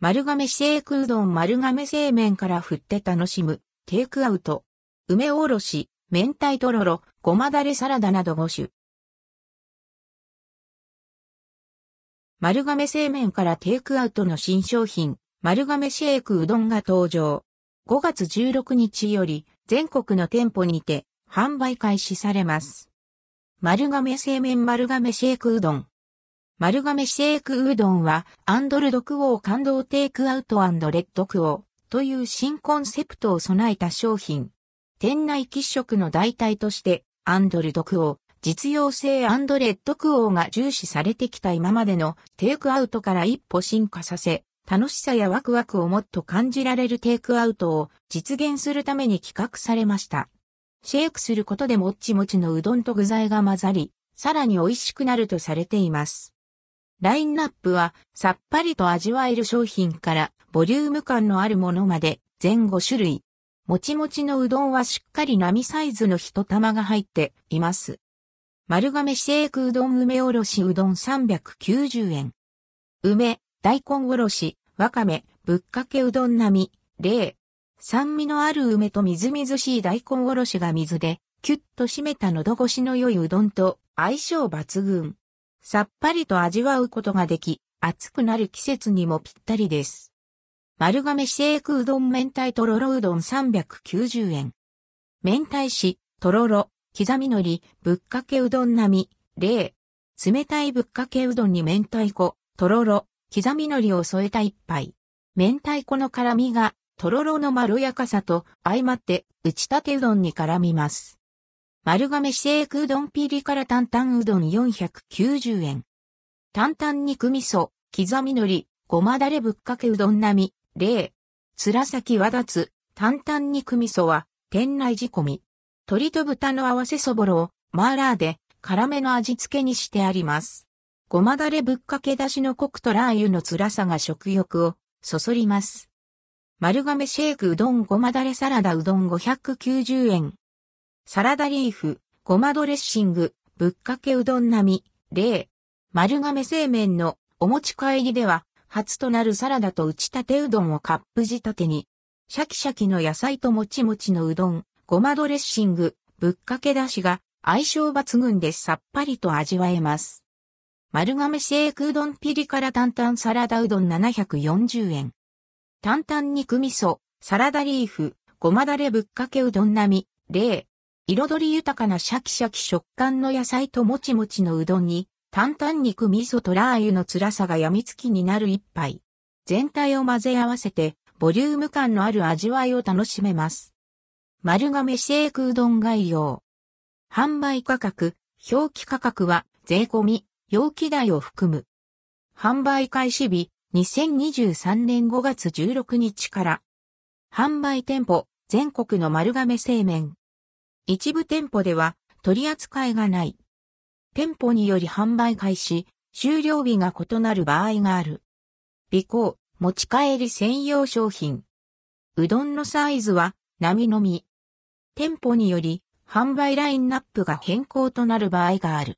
丸亀シェイクうどん丸亀製麺から振って楽しむ、テイクアウト。梅おろし、明太とろろ、ごまだれサラダなど5種。丸亀製麺からテイクアウトの新商品、丸亀シェイクうどんが登場。5月16日より全国の店舗にて販売開始されます。丸亀製麺丸亀シェイクうどん。丸亀シェイクうどんは、アンドルドクオー感動テイクアウトレッドクオーという新コンセプトを備えた商品。店内喫食の代替として、アンドルドクオー、実用性アンドレッドクオーが重視されてきた今までのテイクアウトから一歩進化させ、楽しさやワクワクをもっと感じられるテイクアウトを実現するために企画されました。シェイクすることでもっちもちのうどんと具材が混ざり、さらに美味しくなるとされています。ラインナップはさっぱりと味わえる商品からボリューム感のあるものまで全5種類。もちもちのうどんはしっかり並サイズの一玉が入っています。丸亀シェイクうどん梅おろしうどん390円。梅、大根おろし、わかめ、ぶっかけうどん並み、0。酸味のある梅とみずみずしい大根おろしが水で、キュッと締めた喉越しの良いうどんと相性抜群。さっぱりと味わうことができ、暑くなる季節にもぴったりです。丸亀シェイクうどん明太とろろうどん390円。明太子、とろろ、刻み海苔、ぶっかけうどん並み、0。冷たいぶっかけうどんに明太子、とろろ、刻み海苔を添えた一杯。明太子の辛みが、とろろのまろやかさと相まって打ち立てうどんに絡みます。丸亀シェイクうどんピリ辛担々うどん490円。担々肉味噌、刻み海苔、ごまだれぶっかけうどん並み、0。つらさきわだつ、担々肉味噌は、店内仕込み。鶏と豚の合わせそぼろを、マーラーで、辛めの味付けにしてあります。ごまだれぶっかけだしのコクとラー油の辛さが食欲を、そそります。丸亀シェイクうどんごまだれサラダうどん590円。サラダリーフ、ごまドレッシング、ぶっかけうどん並み、例、丸亀製麺のお持ち帰りでは、初となるサラダと打ち立てうどんをカップ仕立てに、シャキシャキの野菜ともちもちのうどん、ごまドレッシング、ぶっかけだしが相性抜群でさっぱりと味わえます。丸亀シェイクうどんピリ辛担々サラダうどん740円。担々肉味噌、サラダリーフ、ごまだれぶっかけうどん並み、例、彩り豊かなシャキシャキ食感の野菜ともちもちのうどんに、担々肉味噌とラー油の辛さが病みつきになる一杯。全体を混ぜ合わせて、ボリューム感のある味わいを楽しめます。丸亀シェイクうどん概要。販売価格、表記価格は税込み、容器代を含む。販売開始日、2023年5月16日から。販売店舗、全国の丸亀製麺。一部店舗では取り扱いがない。店舗により販売開始、終了日が異なる場合がある。尾行、持ち帰り専用商品。うどんのサイズは、並のみ。店舗により、販売ラインナップが変更となる場合がある。